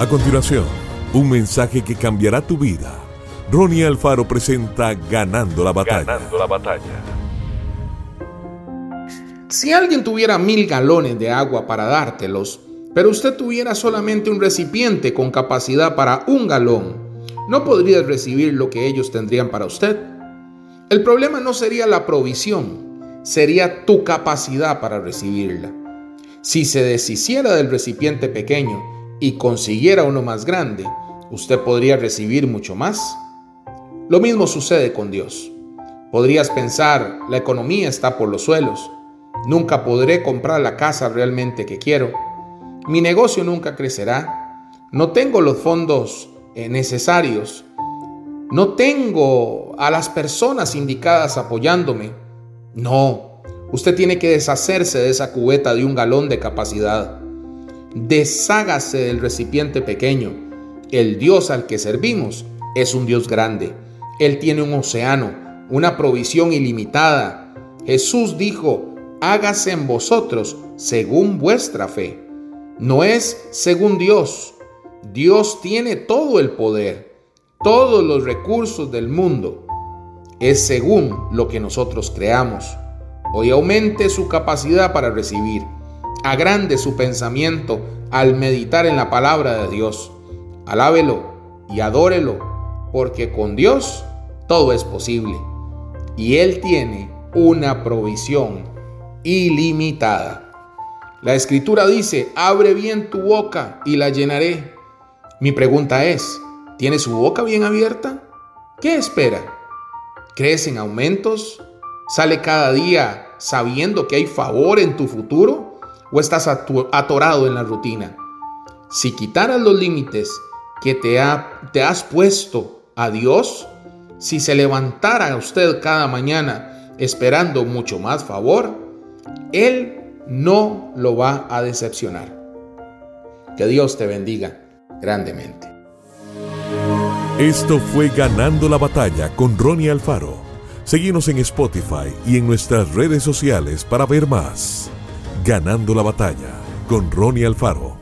A continuación, un mensaje que cambiará tu vida. Ronnie Alfaro presenta Ganando la batalla. Ganando la batalla. Si alguien tuviera mil galones de agua para dártelos, pero usted tuviera solamente un recipiente con capacidad para un galón, no podría recibir lo que ellos tendrían para usted. El problema no sería la provisión, sería tu capacidad para recibirla. Si se deshiciera del recipiente pequeño y consiguiera uno más grande, usted podría recibir mucho más. Lo mismo sucede con Dios. Podrías pensar, la economía está por los suelos, nunca podré comprar la casa realmente que quiero, mi negocio nunca crecerá, no tengo los fondos necesarios, no tengo a las personas indicadas apoyándome. No, usted tiene que deshacerse de esa cubeta de un galón de capacidad. Deshágase del recipiente pequeño. El Dios al que servimos es un Dios grande. Él tiene un océano, una provisión ilimitada. Jesús dijo, hágase en vosotros según vuestra fe. No es según Dios. Dios tiene todo el poder, todos los recursos del mundo. Es según lo que nosotros creamos. Hoy aumente su capacidad para recibir agrande su pensamiento al meditar en la palabra de Dios. Alábelo y adórelo, porque con Dios todo es posible. Y Él tiene una provisión ilimitada. La escritura dice, abre bien tu boca y la llenaré. Mi pregunta es, ¿tiene su boca bien abierta? ¿Qué espera? ¿Crees en aumentos? ¿Sale cada día sabiendo que hay favor en tu futuro? O estás atorado en la rutina. Si quitaras los límites que te, ha, te has puesto a Dios, si se levantara usted cada mañana esperando mucho más favor, Él no lo va a decepcionar. Que Dios te bendiga grandemente. Esto fue Ganando la Batalla con Ronnie Alfaro. Seguimos en Spotify y en nuestras redes sociales para ver más. Ganando la batalla con Ronnie Alfaro.